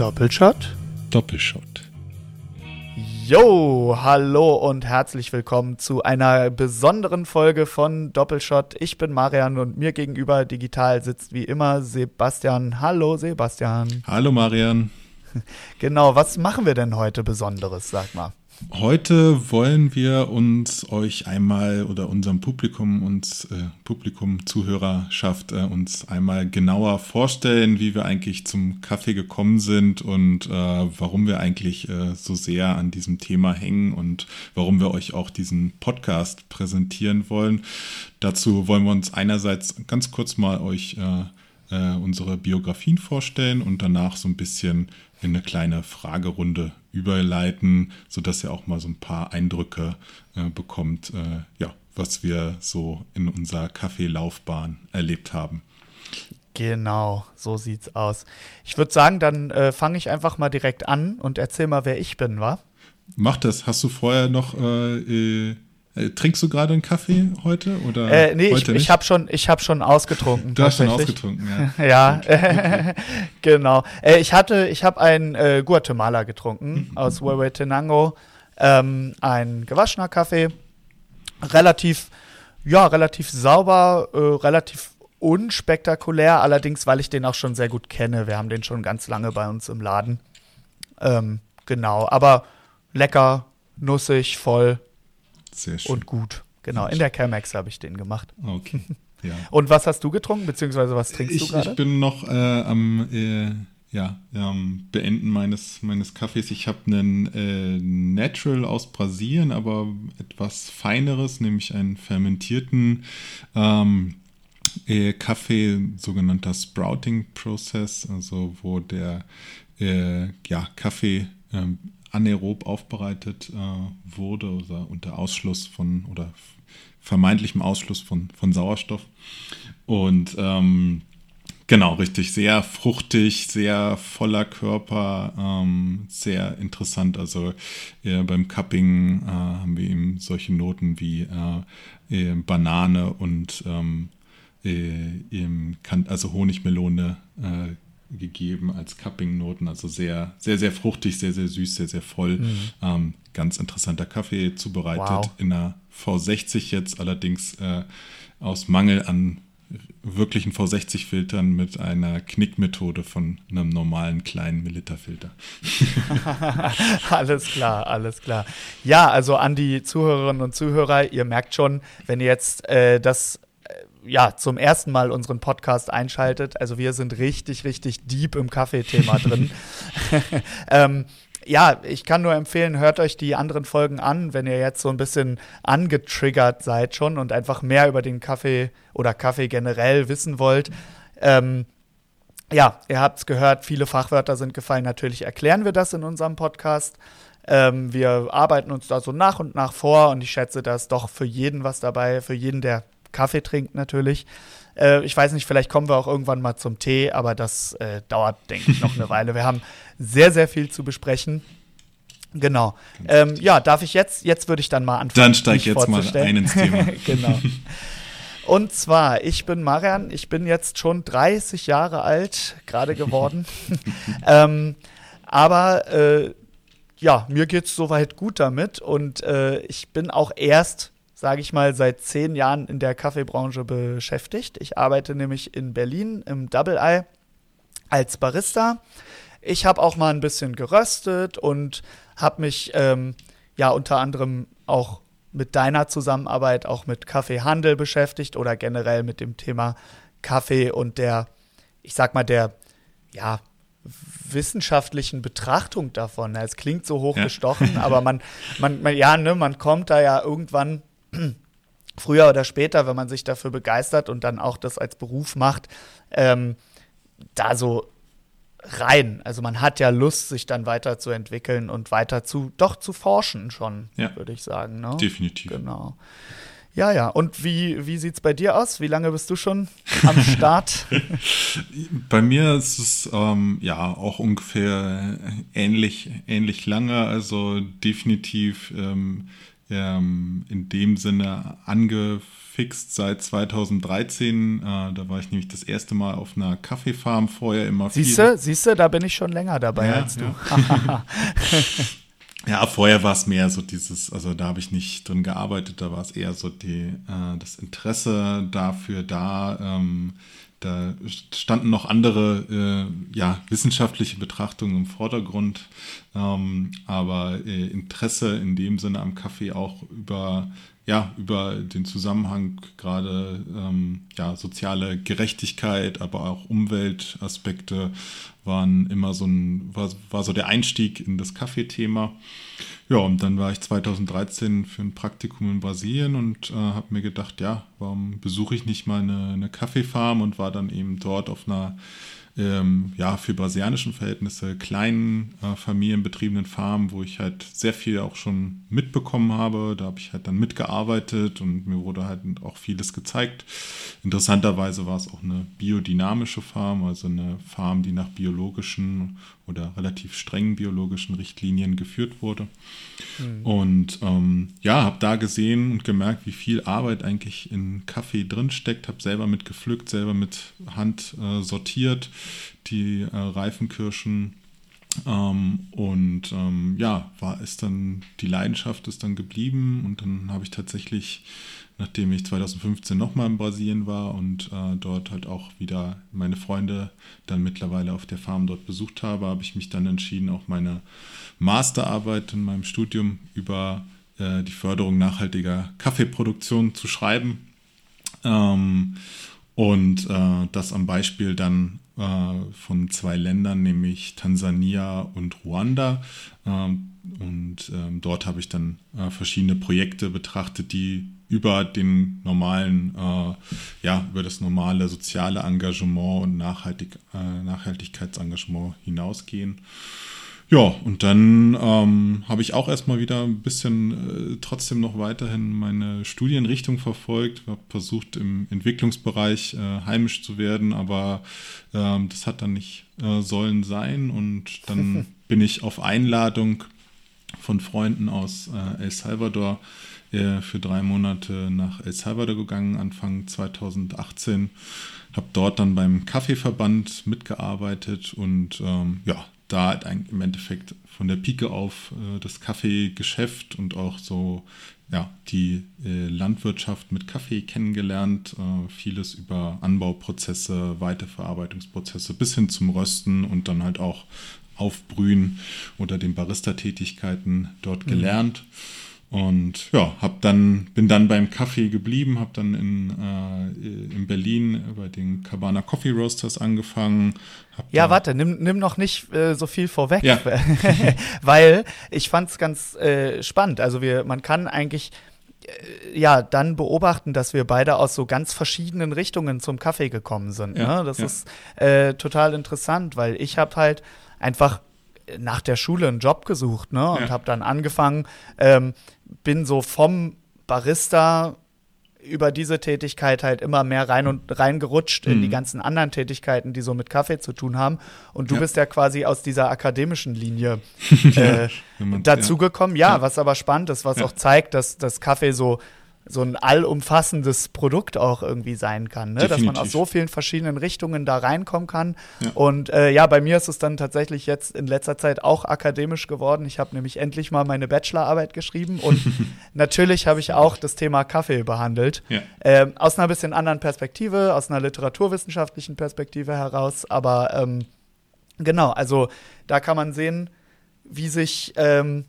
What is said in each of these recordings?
Doppelshot? Doppelshot. Yo, hallo und herzlich willkommen zu einer besonderen Folge von Doppelshot. Ich bin Marian und mir gegenüber digital sitzt wie immer Sebastian. Hallo Sebastian. Hallo Marian. Genau, was machen wir denn heute Besonderes, sag mal? Heute wollen wir uns euch einmal oder unserem Publikum, uns äh, Publikum, Zuhörerschaft äh, uns einmal genauer vorstellen, wie wir eigentlich zum Kaffee gekommen sind und äh, warum wir eigentlich äh, so sehr an diesem Thema hängen und warum wir euch auch diesen Podcast präsentieren wollen. Dazu wollen wir uns einerseits ganz kurz mal euch äh, äh, unsere Biografien vorstellen und danach so ein bisschen in eine kleine Fragerunde überleiten, sodass ihr auch mal so ein paar Eindrücke äh, bekommt, äh, ja, was wir so in unserer Kaffeelaufbahn erlebt haben. Genau, so sieht's aus. Ich würde sagen, dann äh, fange ich einfach mal direkt an und erzähl mal, wer ich bin, wa? Mach das. Hast du vorher noch äh, trinkst du gerade einen Kaffee heute oder äh, nee, heute ich, ich habe schon, ich habe schon ausgetrunken. Du hast schon ausgetrunken, ja. ja, genau. Äh, ich hatte, ich habe einen äh, Guatemala getrunken mhm. aus Huehuetenango, ähm, ein gewaschener Kaffee, relativ, ja, relativ sauber, äh, relativ unspektakulär, allerdings, weil ich den auch schon sehr gut kenne. Wir haben den schon ganz lange bei uns im Laden. Ähm, genau, aber lecker, nussig, voll sehr schön. Und gut. Genau, in der Chemex habe ich den gemacht. Okay. Ja. Und was hast du getrunken, beziehungsweise was trinkst ich, du gerade? Ich bin noch äh, am äh, ja, ähm, Beenden meines, meines Kaffees. Ich habe einen äh, Natural aus Brasilien, aber etwas feineres, nämlich einen fermentierten ähm, äh, Kaffee, sogenannter Sprouting-Prozess, also wo der äh, ja, Kaffee ähm, anaerob aufbereitet äh, wurde oder unter Ausschluss von oder vermeintlichem Ausschluss von, von Sauerstoff. Und ähm, genau, richtig, sehr fruchtig, sehr voller Körper, ähm, sehr interessant. Also äh, beim Cupping äh, haben wir eben solche Noten wie äh, Banane und ähm, äh, also Honigmelone äh, gegeben als Cupping-Noten. Also sehr, sehr, sehr fruchtig, sehr, sehr süß, sehr, sehr voll. Mhm. Ähm, ganz interessanter Kaffee zubereitet wow. in einer V60 jetzt, allerdings äh, aus Mangel an wirklichen V60-Filtern mit einer Knickmethode von einem normalen kleinen Milliliter-Filter. alles klar, alles klar. Ja, also an die Zuhörerinnen und Zuhörer, ihr merkt schon, wenn ihr jetzt äh, das ja, zum ersten Mal unseren Podcast einschaltet. Also wir sind richtig, richtig deep im Kaffeethema drin. ähm, ja, ich kann nur empfehlen, hört euch die anderen Folgen an, wenn ihr jetzt so ein bisschen angetriggert seid schon und einfach mehr über den Kaffee oder Kaffee generell wissen wollt. Ähm, ja, ihr habt es gehört, viele Fachwörter sind gefallen. Natürlich erklären wir das in unserem Podcast. Ähm, wir arbeiten uns da so nach und nach vor und ich schätze, da ist doch für jeden was dabei, für jeden, der Kaffee trinkt natürlich. Äh, ich weiß nicht, vielleicht kommen wir auch irgendwann mal zum Tee, aber das äh, dauert, denke ich, noch eine Weile. Wir haben sehr, sehr viel zu besprechen. Genau. Ähm, ja, darf ich jetzt? Jetzt würde ich dann mal anfangen. Dann steig jetzt mal ein ins Thema. genau. Und zwar, ich bin Marian, ich bin jetzt schon 30 Jahre alt, gerade geworden. ähm, aber äh, ja, mir geht es soweit gut damit und äh, ich bin auch erst sage ich mal, seit zehn Jahren in der Kaffeebranche beschäftigt. Ich arbeite nämlich in Berlin im Double Eye als Barista. Ich habe auch mal ein bisschen geröstet und habe mich ähm, ja unter anderem auch mit deiner Zusammenarbeit auch mit Kaffeehandel beschäftigt oder generell mit dem Thema Kaffee und der, ich sag mal, der, ja, wissenschaftlichen Betrachtung davon. Es klingt so hochgestochen, ja. aber man, man, man, ja, ne, man kommt da ja irgendwann früher oder später, wenn man sich dafür begeistert und dann auch das als Beruf macht, ähm, da so rein. Also man hat ja Lust, sich dann weiterzuentwickeln und weiter zu, doch zu forschen schon, ja. würde ich sagen. Ne? Definitiv. Genau. Ja, ja. Und wie, wie sieht es bei dir aus? Wie lange bist du schon am Start? bei mir ist es ähm, ja auch ungefähr ähnlich, ähnlich lange. Also definitiv ähm, ähm, in dem Sinne angefixt seit 2013. Äh, da war ich nämlich das erste Mal auf einer Kaffeefarm, vorher immer Siehst du, siehst du, da bin ich schon länger dabei ja, als du. Ja. ja, vorher war es mehr so dieses, also da habe ich nicht drin gearbeitet, da war es eher so die, äh, das Interesse dafür da, ähm, da standen noch andere äh, ja, wissenschaftliche Betrachtungen im Vordergrund, ähm, aber äh, Interesse in dem Sinne am Kaffee auch über, ja, über den Zusammenhang gerade ähm, ja, soziale Gerechtigkeit, aber auch Umweltaspekte waren immer so ein, war, war so der Einstieg in das Kaffeethema. Ja, und dann war ich 2013 für ein Praktikum in Brasilien und äh, habe mir gedacht, ja, warum besuche ich nicht mal eine, eine Kaffeefarm und war dann eben dort auf einer ähm, ja, für brasilianischen Verhältnisse kleinen äh, familienbetriebenen Farmen, wo ich halt sehr viel auch schon mitbekommen habe. Da habe ich halt dann mitgearbeitet und mir wurde halt auch vieles gezeigt. Interessanterweise war es auch eine biodynamische Farm, also eine Farm, die nach biologischen oder relativ strengen biologischen Richtlinien geführt wurde. Mhm. Und ähm, ja, habe da gesehen und gemerkt, wie viel Arbeit eigentlich in Kaffee drinsteckt. Habe selber mit gepflückt, selber mit Hand äh, sortiert, die äh, Reifenkirschen. Ähm, und ähm, ja, war es dann, die Leidenschaft ist dann geblieben und dann habe ich tatsächlich nachdem ich 2015 nochmal in Brasilien war und äh, dort halt auch wieder meine Freunde dann mittlerweile auf der Farm dort besucht habe, habe ich mich dann entschieden, auch meine Masterarbeit in meinem Studium über äh, die Förderung nachhaltiger Kaffeeproduktion zu schreiben. Ähm, und äh, das am Beispiel dann äh, von zwei Ländern, nämlich Tansania und Ruanda. Ähm, und ähm, dort habe ich dann äh, verschiedene Projekte betrachtet, die über den normalen, äh, ja, über das normale soziale Engagement und Nachhaltig, Nachhaltigkeitsengagement hinausgehen. Ja, und dann ähm, habe ich auch erstmal wieder ein bisschen äh, trotzdem noch weiterhin meine Studienrichtung verfolgt, habe versucht im Entwicklungsbereich äh, heimisch zu werden, aber ähm, das hat dann nicht äh, sollen sein und dann bin ich auf Einladung von Freunden aus äh, El Salvador äh, für drei Monate nach El Salvador gegangen, Anfang 2018. Habe dort dann beim Kaffeeverband mitgearbeitet und ähm, ja, da halt im Endeffekt von der Pike auf äh, das Kaffeegeschäft und auch so ja, die äh, Landwirtschaft mit Kaffee kennengelernt, äh, vieles über Anbauprozesse, Weiterverarbeitungsprozesse bis hin zum Rösten und dann halt auch Aufbrühen oder den Barista-Tätigkeiten dort mhm. gelernt. Mhm. Und ja, hab dann, bin dann beim Kaffee geblieben, habe dann in, äh, in Berlin bei den Cabana Coffee Roasters angefangen. Ja, warte, nimm, nimm noch nicht äh, so viel vorweg, ja. weil ich fand es ganz äh, spannend. Also wir, man kann eigentlich äh, ja dann beobachten, dass wir beide aus so ganz verschiedenen Richtungen zum Kaffee gekommen sind. Ja, ne? Das ja. ist äh, total interessant, weil ich habe halt einfach nach der Schule einen Job gesucht ne? und ja. habe dann angefangen, ähm, bin so vom Barista über diese Tätigkeit halt immer mehr rein und reingerutscht mhm. in die mhm. ganzen anderen Tätigkeiten, die so mit Kaffee zu tun haben. Und du ja. bist ja quasi aus dieser akademischen Linie äh, dazugekommen. Ja. ja, was aber spannend ist, was auch zeigt, dass das Kaffee so so ein allumfassendes Produkt auch irgendwie sein kann, ne? dass man aus so vielen verschiedenen Richtungen da reinkommen kann. Ja. Und äh, ja, bei mir ist es dann tatsächlich jetzt in letzter Zeit auch akademisch geworden. Ich habe nämlich endlich mal meine Bachelorarbeit geschrieben und natürlich habe ich auch das Thema Kaffee behandelt. Ja. Ähm, aus einer bisschen anderen Perspektive, aus einer literaturwissenschaftlichen Perspektive heraus. Aber ähm, genau, also da kann man sehen, wie sich ähm,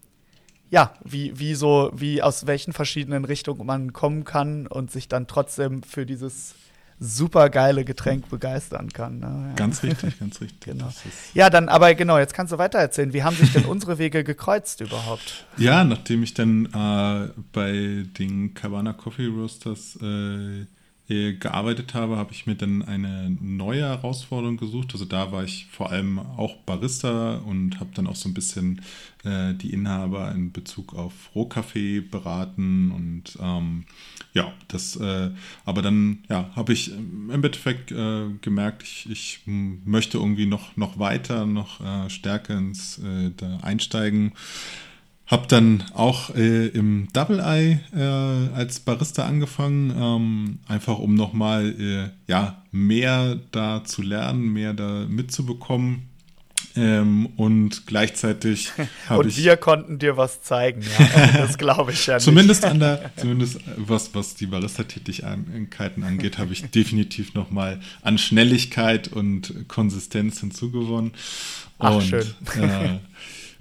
ja, wie, wie so, wie aus welchen verschiedenen Richtungen man kommen kann und sich dann trotzdem für dieses super geile Getränk begeistern kann. Ne? Ja. Ganz richtig, ganz richtig. genau. Ja, dann, aber genau, jetzt kannst du weiter erzählen. Wie haben sich denn unsere Wege gekreuzt überhaupt? Ja, nachdem ich dann äh, bei den Cabana Coffee Roasters äh, äh, gearbeitet habe, habe ich mir dann eine neue Herausforderung gesucht. Also da war ich vor allem auch Barista und habe dann auch so ein bisschen äh, die Inhaber in Bezug auf Rohkaffee beraten und ähm, ja, das, äh, aber dann ja, habe ich im Endeffekt äh, gemerkt, ich, ich möchte irgendwie noch, noch weiter, noch äh, stärker ins einsteigen habe dann auch äh, im Double Eye äh, als Barista angefangen, ähm, einfach um nochmal äh, ja, mehr da zu lernen, mehr da mitzubekommen. Ähm, und gleichzeitig habe ich. Und wir konnten dir was zeigen, ja. Das glaube ich ja nicht. zumindest an der, zumindest was, was die Barista-Tätigkeiten angeht, habe ich definitiv nochmal an Schnelligkeit und Konsistenz hinzugewonnen. Ach, und, schön.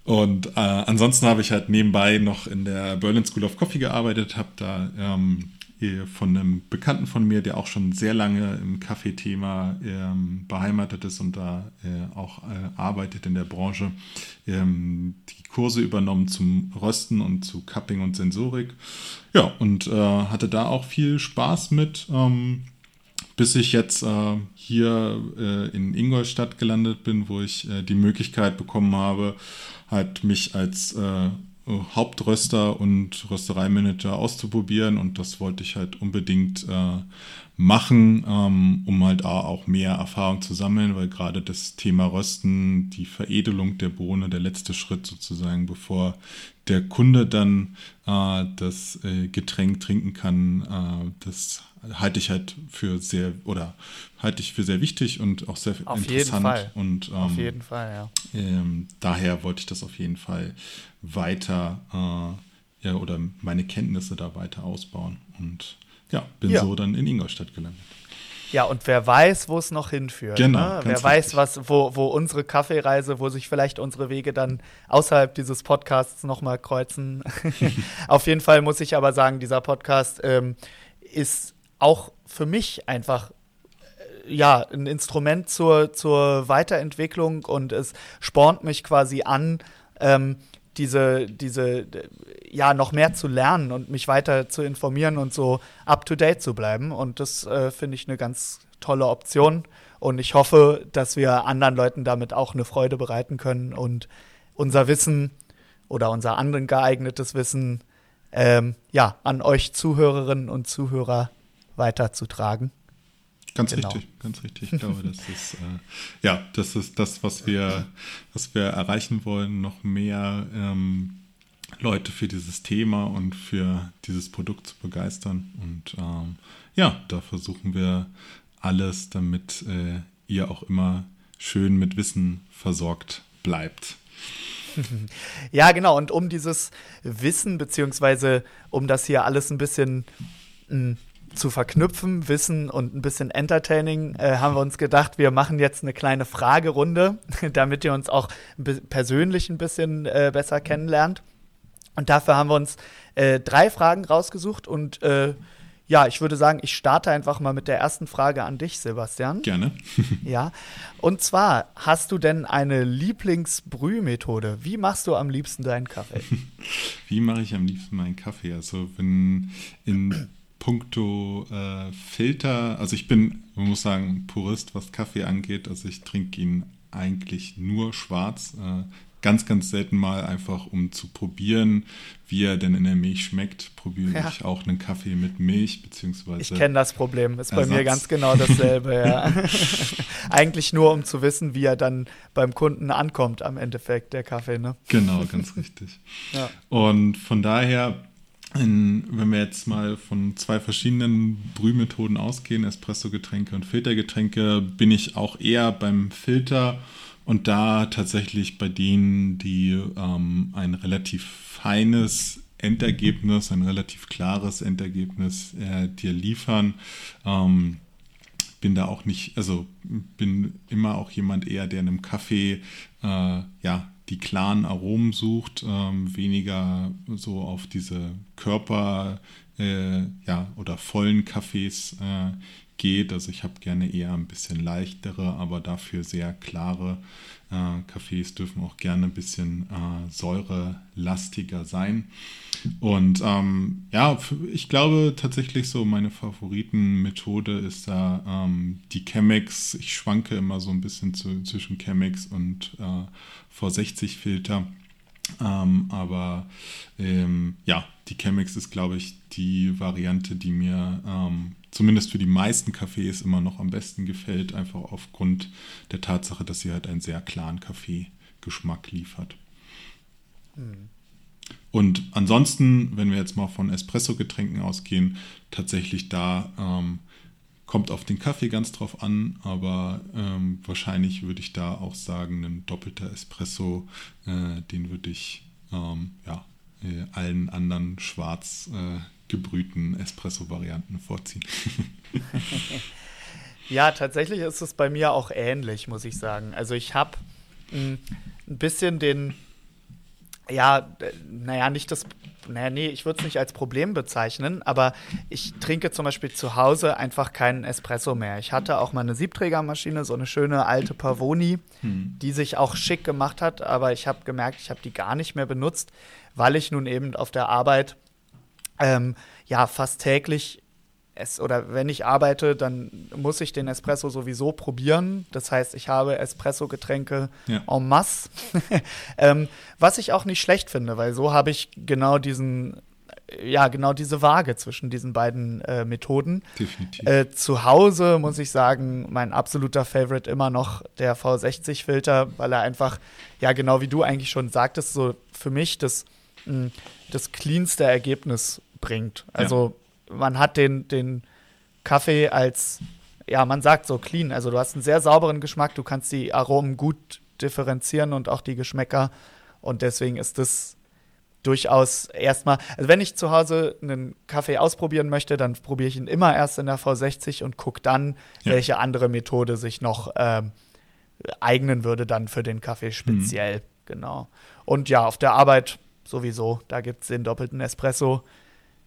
Und äh, ansonsten habe ich halt nebenbei noch in der Berlin School of Coffee gearbeitet, habe da ähm, von einem Bekannten von mir, der auch schon sehr lange im Kaffeethema ähm, beheimatet ist und da äh, auch äh, arbeitet in der Branche, ähm, die Kurse übernommen zum Rösten und zu Cupping und Sensorik. Ja, und äh, hatte da auch viel Spaß mit. Ähm, bis ich jetzt äh, hier äh, in Ingolstadt gelandet bin, wo ich äh, die Möglichkeit bekommen habe, halt mich als äh, Hauptröster und Röstereimanager auszuprobieren und das wollte ich halt unbedingt äh, machen, ähm, um halt auch mehr Erfahrung zu sammeln, weil gerade das Thema Rösten, die Veredelung der Bohne, der letzte Schritt sozusagen, bevor der Kunde dann äh, das äh, Getränk trinken kann, äh, das halte ich halt für sehr oder halte ich für sehr wichtig und auch sehr auf interessant. Jeden Fall. Und ähm, auf jeden Fall, ja. Ähm, daher wollte ich das auf jeden Fall weiter äh, ja, oder meine Kenntnisse da weiter ausbauen und ja, bin ja. so dann in Ingolstadt gelandet. Ja, und wer weiß, wo es noch hinführt. Genau. Ne? Wer weiß, was, wo, wo unsere Kaffeereise, wo sich vielleicht unsere Wege dann außerhalb dieses Podcasts nochmal kreuzen. Auf jeden Fall muss ich aber sagen, dieser Podcast ähm, ist auch für mich einfach äh, ja, ein Instrument zur, zur Weiterentwicklung und es spornt mich quasi an, ähm, diese, diese, ja, noch mehr zu lernen und mich weiter zu informieren und so up to date zu bleiben. Und das äh, finde ich eine ganz tolle Option. Und ich hoffe, dass wir anderen Leuten damit auch eine Freude bereiten können und unser Wissen oder unser anderen geeignetes Wissen ähm, ja, an euch Zuhörerinnen und Zuhörer weiterzutragen. Ganz genau. richtig, ganz richtig. Ich glaube, das ist äh, ja, das ist das, was wir, was wir erreichen wollen, noch mehr ähm, Leute für dieses Thema und für dieses Produkt zu begeistern. Und ähm, ja, da versuchen wir alles, damit äh, ihr auch immer schön mit Wissen versorgt bleibt. Ja, genau. Und um dieses Wissen, beziehungsweise um das hier alles ein bisschen hm, zu verknüpfen, Wissen und ein bisschen Entertaining, äh, haben wir uns gedacht, wir machen jetzt eine kleine Fragerunde, damit ihr uns auch persönlich ein bisschen äh, besser kennenlernt. Und dafür haben wir uns äh, drei Fragen rausgesucht und äh, ja, ich würde sagen, ich starte einfach mal mit der ersten Frage an dich, Sebastian. Gerne. ja. Und zwar, hast du denn eine Lieblingsbrühmethode? Wie machst du am liebsten deinen Kaffee? Wie mache ich am liebsten meinen Kaffee? Also, wenn in puncto äh, Filter, also ich bin, man muss sagen, Purist, was Kaffee angeht. Also ich trinke ihn eigentlich nur schwarz. Äh, ganz, ganz selten mal einfach, um zu probieren, wie er denn in der Milch schmeckt, probiere ja. ich auch einen Kaffee mit Milch, beziehungsweise. Ich kenne das Problem, ist Ersatz. bei mir ganz genau dasselbe, ja. Eigentlich nur, um zu wissen, wie er dann beim Kunden ankommt am Endeffekt, der Kaffee, ne? Genau, ganz richtig. ja. Und von daher in, wenn wir jetzt mal von zwei verschiedenen Brühmethoden ausgehen, Espresso-Getränke und Filtergetränke, bin ich auch eher beim Filter und da tatsächlich bei denen, die ähm, ein relativ feines Endergebnis, ein relativ klares Endergebnis äh, dir liefern. Ähm, bin da auch nicht, also bin immer auch jemand eher, der in einem Kaffee äh, ja die klaren Aromen sucht, ähm, weniger so auf diese Körper äh, ja, oder vollen Kaffees äh, geht. Also ich habe gerne eher ein bisschen leichtere, aber dafür sehr klare äh, Kaffees dürfen auch gerne ein bisschen äh, säurelastiger sein. Und ähm, ja, ich glaube tatsächlich so, meine Favoritenmethode ist da ähm, die Chemex. Ich schwanke immer so ein bisschen zu, zwischen Chemex und äh, V60 Filter. Ähm, aber ähm, ja, die Chemex ist, glaube ich, die Variante, die mir ähm, zumindest für die meisten Cafés immer noch am besten gefällt, einfach aufgrund der Tatsache, dass sie halt einen sehr klaren Kaffeegeschmack liefert. Hm. Und ansonsten, wenn wir jetzt mal von Espresso-Getränken ausgehen, tatsächlich da ähm, kommt auf den Kaffee ganz drauf an, aber ähm, wahrscheinlich würde ich da auch sagen, ein doppelter Espresso, äh, den würde ich ähm, ja, äh, allen anderen schwarz äh, gebrühten Espresso-Varianten vorziehen. ja, tatsächlich ist es bei mir auch ähnlich, muss ich sagen. Also ich habe hm, ein bisschen den ja, naja, nicht das, naja, nee, ich würde es nicht als Problem bezeichnen, aber ich trinke zum Beispiel zu Hause einfach keinen Espresso mehr. Ich hatte auch mal eine Siebträgermaschine, so eine schöne alte Pavoni, hm. die sich auch schick gemacht hat, aber ich habe gemerkt, ich habe die gar nicht mehr benutzt, weil ich nun eben auf der Arbeit ähm, ja fast täglich es, oder wenn ich arbeite, dann muss ich den Espresso sowieso probieren. Das heißt, ich habe Espresso-Getränke ja. en masse. ähm, was ich auch nicht schlecht finde, weil so habe ich genau diesen, ja, genau diese Waage zwischen diesen beiden äh, Methoden. Definitiv. Äh, zu Hause muss ich sagen, mein absoluter Favorite immer noch der V60-Filter, weil er einfach, ja, genau wie du eigentlich schon sagtest, so für mich das, mh, das cleanste Ergebnis bringt. Also man hat den, den Kaffee als, ja, man sagt so clean. Also du hast einen sehr sauberen Geschmack, du kannst die Aromen gut differenzieren und auch die Geschmäcker. Und deswegen ist das durchaus erstmal, also wenn ich zu Hause einen Kaffee ausprobieren möchte, dann probiere ich ihn immer erst in der V60 und gucke dann, ja. welche andere Methode sich noch ähm, eignen würde dann für den Kaffee speziell. Mhm. Genau. Und ja, auf der Arbeit sowieso, da gibt es den doppelten Espresso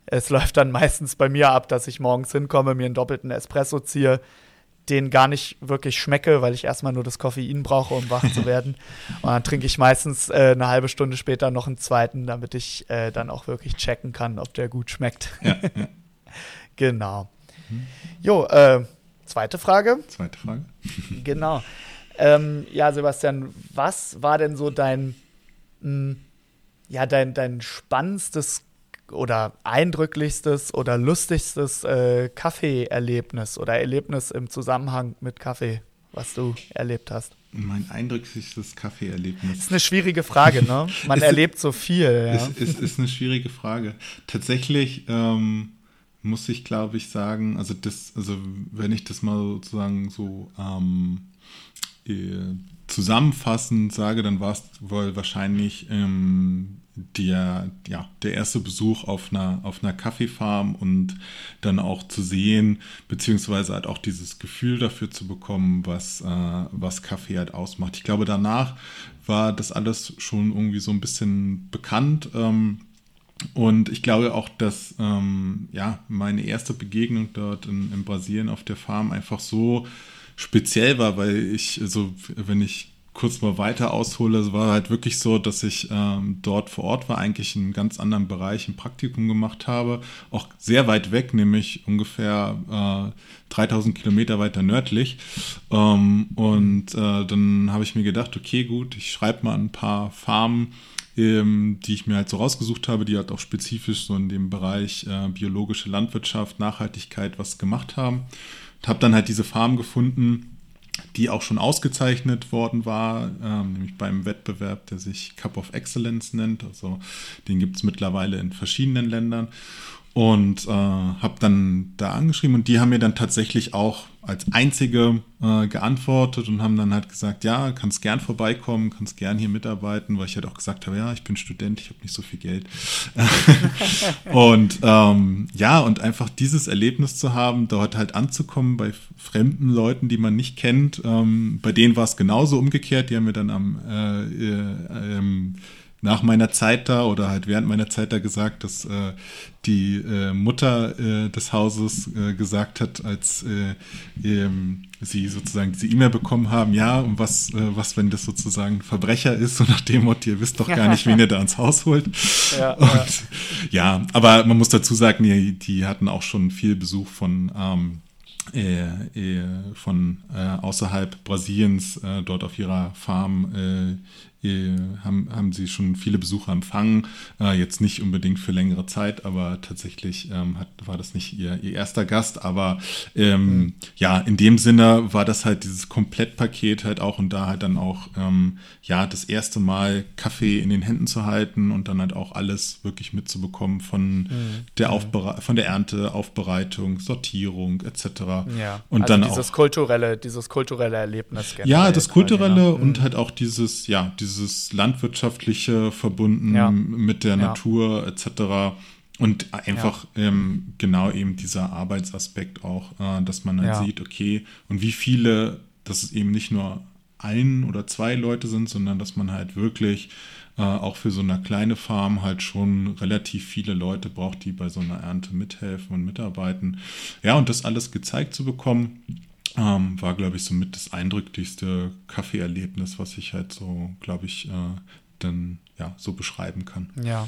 es läuft dann meistens bei mir ab, dass ich morgens hinkomme, mir einen doppelten Espresso ziehe, den gar nicht wirklich schmecke, weil ich erstmal nur das Koffein brauche, um wach zu werden. Und dann trinke ich meistens äh, eine halbe Stunde später noch einen zweiten, damit ich äh, dann auch wirklich checken kann, ob der gut schmeckt. Ja, ja. genau. Mhm. Jo, äh, zweite Frage. Zweite Frage. genau. Ähm, ja, Sebastian, was war denn so dein, mh, hm, ja, dein, dein spannendstes oder eindrücklichstes oder lustigstes äh, Kaffee-Erlebnis oder Erlebnis im Zusammenhang mit Kaffee, was du erlebt hast? Mein eindrücklichstes Kaffee-Erlebnis. Ist eine schwierige Frage, ne? Man erlebt so viel. Ja. Ist, ist, ist eine schwierige Frage. Tatsächlich ähm, muss ich, glaube ich, sagen, also das, also wenn ich das mal sozusagen so ähm, äh, zusammenfassend sage, dann war es wohl wahrscheinlich ähm, der, ja, der erste Besuch auf einer, auf einer Kaffeefarm und dann auch zu sehen, beziehungsweise halt auch dieses Gefühl dafür zu bekommen, was, äh, was Kaffee halt ausmacht. Ich glaube, danach war das alles schon irgendwie so ein bisschen bekannt. Ähm, und ich glaube auch, dass ähm, ja, meine erste Begegnung dort in, in Brasilien auf der Farm einfach so speziell war, weil ich, also wenn ich kurz mal weiter aushole, es war halt wirklich so, dass ich ähm, dort vor Ort war, eigentlich in ganz anderen Bereich ein Praktikum gemacht habe, auch sehr weit weg, nämlich ungefähr äh, 3000 Kilometer weiter nördlich. Ähm, und äh, dann habe ich mir gedacht, okay, gut, ich schreibe mal ein paar Farmen, ähm, die ich mir halt so rausgesucht habe, die halt auch spezifisch so in dem Bereich äh, biologische Landwirtschaft, Nachhaltigkeit was gemacht haben. Habe dann halt diese Farm gefunden, die auch schon ausgezeichnet worden war, ähm, nämlich beim Wettbewerb, der sich Cup of Excellence nennt. Also den gibt es mittlerweile in verschiedenen Ländern und äh, habe dann da angeschrieben und die haben mir dann tatsächlich auch als einzige äh, geantwortet und haben dann halt gesagt, ja, kannst gern vorbeikommen, kannst gern hier mitarbeiten, weil ich halt auch gesagt habe, ja, ich bin Student, ich habe nicht so viel Geld. und ähm, ja, und einfach dieses Erlebnis zu haben, dort halt anzukommen bei fremden Leuten, die man nicht kennt, ähm, bei denen war es genauso umgekehrt, die haben mir dann am äh, äh, ähm, nach meiner Zeit da oder halt während meiner Zeit da gesagt, dass äh, die äh, Mutter äh, des Hauses äh, gesagt hat, als äh, ähm, sie sozusagen diese E-Mail bekommen haben, ja, und was, äh, was, wenn das sozusagen Verbrecher ist, so nach dem Motto, ihr wisst doch gar nicht, wen ihr da ins Haus holt. Ja, und, ja. ja, aber man muss dazu sagen, die, die hatten auch schon viel Besuch von ähm, äh, äh, von äh, außerhalb Brasiliens äh, dort auf ihrer Farm haben, haben sie schon viele Besucher empfangen. Äh, jetzt nicht unbedingt für längere Zeit, aber tatsächlich ähm, hat, war das nicht ihr, ihr erster Gast. Aber ähm, mhm. ja, in dem Sinne war das halt dieses Komplettpaket halt auch und da halt dann auch ähm, ja das erste Mal Kaffee in den Händen zu halten und dann halt auch alles wirklich mitzubekommen von mhm. der mhm. Aufbere von der Ernte, Aufbereitung, Sortierung etc. Ja, und also dann dieses auch, kulturelle, dieses kulturelle Erlebnis. Ja, das kulturelle quasi, ne? und halt auch dieses ja dieses dieses landwirtschaftliche verbunden ja. mit der ja. Natur etc. Und einfach ja. ähm, genau eben dieser Arbeitsaspekt auch, äh, dass man dann sieht, okay, und wie viele, dass es eben nicht nur ein oder zwei Leute sind, sondern dass man halt wirklich äh, auch für so eine kleine Farm halt schon relativ viele Leute braucht, die bei so einer Ernte mithelfen und mitarbeiten. Ja, und das alles gezeigt zu bekommen, ähm, war, glaube ich, somit das eindrücklichste Kaffeeerlebnis, was ich halt so, glaube ich, äh, dann ja so beschreiben kann. Ja.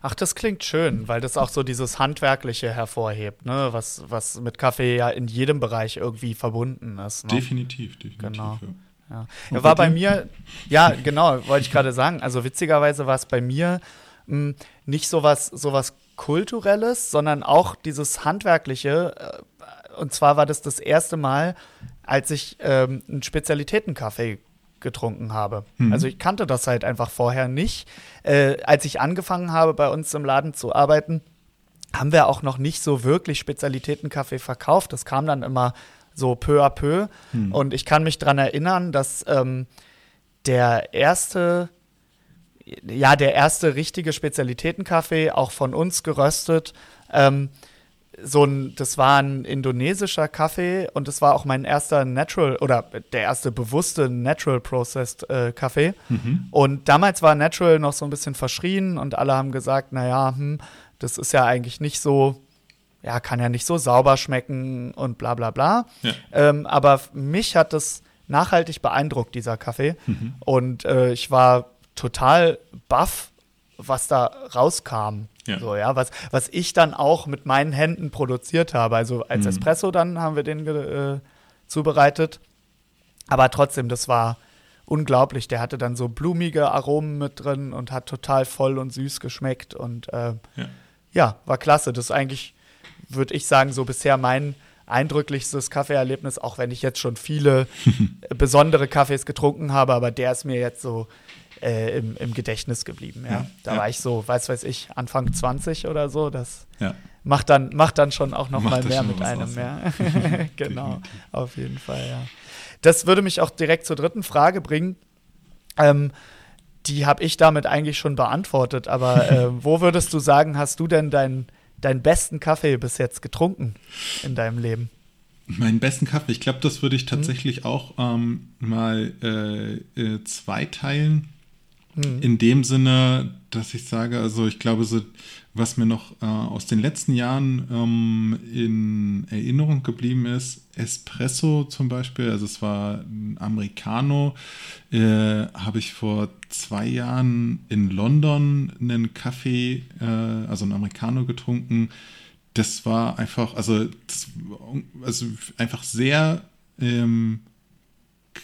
Ach, das klingt schön, weil das auch so dieses Handwerkliche hervorhebt, ne? was, was mit Kaffee ja in jedem Bereich irgendwie verbunden ist. Ne? Definitiv, definitiv. Genau. Ja. Ja. War bei mir, ja, genau, wollte ich gerade sagen. Also witzigerweise war es bei mir mh, hm, nicht sowas, sowas Kulturelles, sondern auch dieses Handwerkliche. Äh, und zwar war das das erste Mal, als ich ähm, einen Spezialitätenkaffee getrunken habe. Mhm. Also ich kannte das halt einfach vorher nicht. Äh, als ich angefangen habe, bei uns im Laden zu arbeiten, haben wir auch noch nicht so wirklich Spezialitätenkaffee verkauft. Das kam dann immer so peu à peu. Mhm. Und ich kann mich daran erinnern, dass ähm, der erste, ja, der erste richtige Spezialitätenkaffee, auch von uns geröstet, ähm, so ein, das war ein indonesischer Kaffee und das war auch mein erster Natural oder der erste bewusste Natural Processed äh, Kaffee. Mhm. Und damals war Natural noch so ein bisschen verschrien und alle haben gesagt, naja, hm, das ist ja eigentlich nicht so, ja, kann ja nicht so sauber schmecken und bla bla bla. Ja. Ähm, aber mich hat das nachhaltig beeindruckt, dieser Kaffee. Mhm. Und äh, ich war total baff, was da rauskam. Ja. So, ja, was, was ich dann auch mit meinen Händen produziert habe. Also als mhm. Espresso dann haben wir den äh, zubereitet. Aber trotzdem, das war unglaublich. Der hatte dann so blumige Aromen mit drin und hat total voll und süß geschmeckt. Und äh, ja. ja. war klasse. Das ist eigentlich, würde ich sagen, so bisher mein eindrücklichstes Kaffeeerlebnis, auch wenn ich jetzt schon viele besondere Kaffees getrunken habe, aber der ist mir jetzt so äh, im, im, Gedächtnis geblieben. Ja? ja da ja. war ich so, weiß weiß ich, Anfang 20 oder so. Das ja. macht, dann, macht dann schon auch noch macht mal mehr mit einem. Ja. genau, auf jeden Fall, ja. Das würde mich auch direkt zur dritten Frage bringen. Ähm, die habe ich damit eigentlich schon beantwortet, aber äh, wo würdest du sagen, hast du denn deinen deinen besten Kaffee bis jetzt getrunken in deinem Leben? Meinen besten Kaffee, ich glaube, das würde ich tatsächlich mhm. auch ähm, mal äh, äh, zweiteilen. Mhm. In dem Sinne, dass ich sage, also ich glaube, so, was mir noch äh, aus den letzten Jahren ähm, in Erinnerung geblieben ist, Espresso zum Beispiel, also es war ein Americano, äh, habe ich vor zwei Jahren in London einen Kaffee, äh, also ein Americano getrunken. Das war einfach, also, das, also einfach sehr ähm,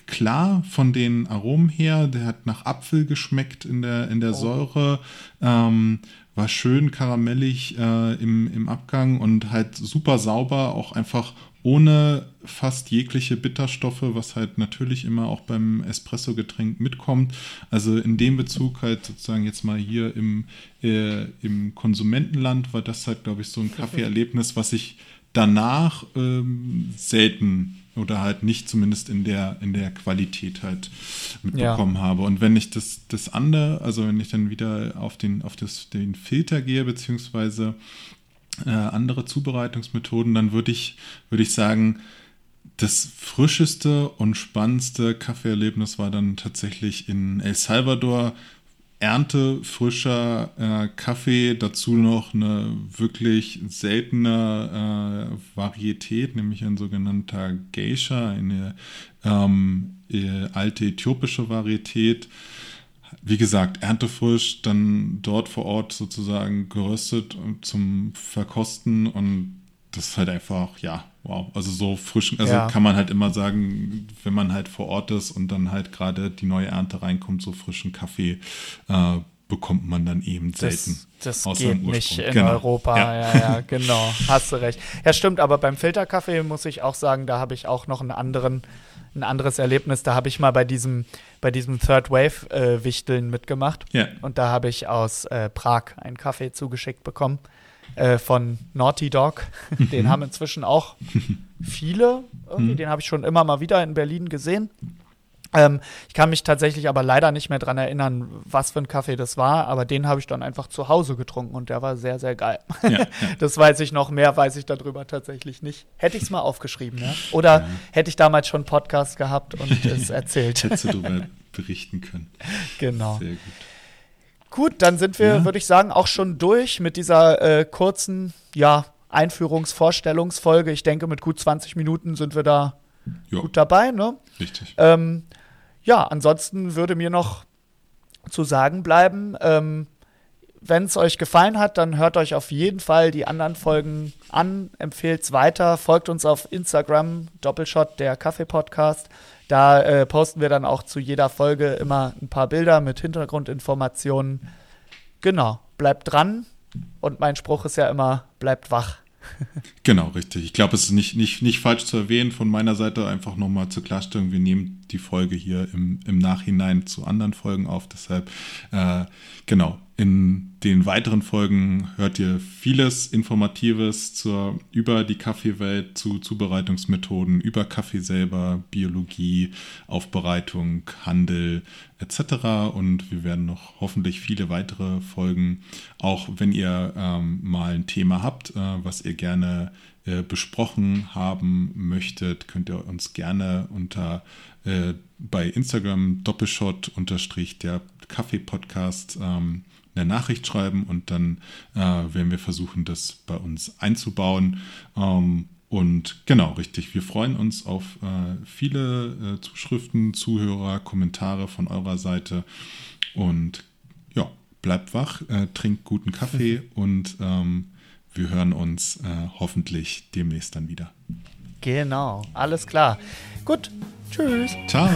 klar von den Aromen her. Der hat nach Apfel geschmeckt in der, in der oh. Säure. Ähm, war schön karamellig äh, im, im Abgang und halt super sauber, auch einfach ohne fast jegliche Bitterstoffe, was halt natürlich immer auch beim Espresso-Getränk mitkommt. Also in dem Bezug halt sozusagen jetzt mal hier im, äh, im Konsumentenland war das halt, glaube ich, so ein Kaffeeerlebnis, was ich danach ähm, selten oder halt nicht zumindest in der, in der Qualität halt mitbekommen ja. habe. Und wenn ich das, das andere, also wenn ich dann wieder auf den, auf das, den Filter gehe, beziehungsweise äh, andere Zubereitungsmethoden, dann würde ich, würde ich sagen, das frischeste und spannendste Kaffeeerlebnis war dann tatsächlich in El Salvador erntefrischer äh, Kaffee, dazu noch eine wirklich seltene äh, Varietät, nämlich ein sogenannter Geisha, eine ähm, äh, alte äthiopische Varietät. Wie gesagt, erntefrisch, dann dort vor Ort sozusagen geröstet zum Verkosten und das ist halt einfach, ja, wow. Also so frisch, also ja. kann man halt immer sagen, wenn man halt vor Ort ist und dann halt gerade die neue Ernte reinkommt, so frischen Kaffee äh, bekommt man dann eben selten. Das, das geht nicht in genau. Europa. Ja. ja, ja, genau. Hast du recht. Ja, stimmt, aber beim Filterkaffee muss ich auch sagen, da habe ich auch noch einen anderen, ein anderes Erlebnis. Da habe ich mal bei diesem, bei diesem Third Wave äh, Wichteln mitgemacht. Ja. Und da habe ich aus äh, Prag einen Kaffee zugeschickt bekommen äh, von Naughty Dog. Den haben inzwischen auch viele. Irgendwie. Mhm. Den habe ich schon immer mal wieder in Berlin gesehen. Ähm, ich kann mich tatsächlich aber leider nicht mehr daran erinnern, was für ein Kaffee das war, aber den habe ich dann einfach zu Hause getrunken und der war sehr, sehr geil. Ja, ja. Das weiß ich noch, mehr weiß ich darüber tatsächlich nicht. Hätte ich es mal aufgeschrieben, ja? Oder ja. hätte ich damals schon einen Podcast gehabt und es erzählt. Hättest du darüber berichten können. Genau. Sehr gut. Gut, dann sind wir, würde ich sagen, auch schon durch mit dieser äh, kurzen, ja, Einführungsvorstellungsfolge. Ich denke, mit gut 20 Minuten sind wir da jo. gut dabei, ne? Richtig. Ähm, ja, ansonsten würde mir noch zu sagen bleiben, ähm, wenn es euch gefallen hat, dann hört euch auf jeden Fall die anderen Folgen an, empfehlt es weiter, folgt uns auf Instagram, Doppelshot, der Kaffee-Podcast. Da äh, posten wir dann auch zu jeder Folge immer ein paar Bilder mit Hintergrundinformationen. Genau, bleibt dran. Und mein Spruch ist ja immer, bleibt wach. Genau, richtig. Ich glaube, es ist nicht, nicht, nicht falsch zu erwähnen von meiner Seite, einfach nochmal zur Klarstellung. Wir nehmen die Folge hier im, im Nachhinein zu anderen Folgen auf. Deshalb, äh, genau, in den weiteren Folgen hört ihr vieles Informatives zur, über die Kaffeewelt, zu Zubereitungsmethoden, über Kaffee selber, Biologie, Aufbereitung, Handel etc. Und wir werden noch hoffentlich viele weitere Folgen, auch wenn ihr ähm, mal ein Thema habt, äh, was ihr gerne äh, besprochen haben möchtet, könnt ihr uns gerne unter äh, bei Instagram Doppelshot unterstrich der Kaffee-Podcast ähm, eine Nachricht schreiben und dann äh, werden wir versuchen, das bei uns einzubauen. Ähm, und genau, richtig. Wir freuen uns auf äh, viele äh, Zuschriften, Zuhörer, Kommentare von eurer Seite. Und ja, bleibt wach, äh, trinkt guten Kaffee und ähm, wir hören uns äh, hoffentlich demnächst dann wieder. Genau, alles klar. Gut, tschüss. Ciao.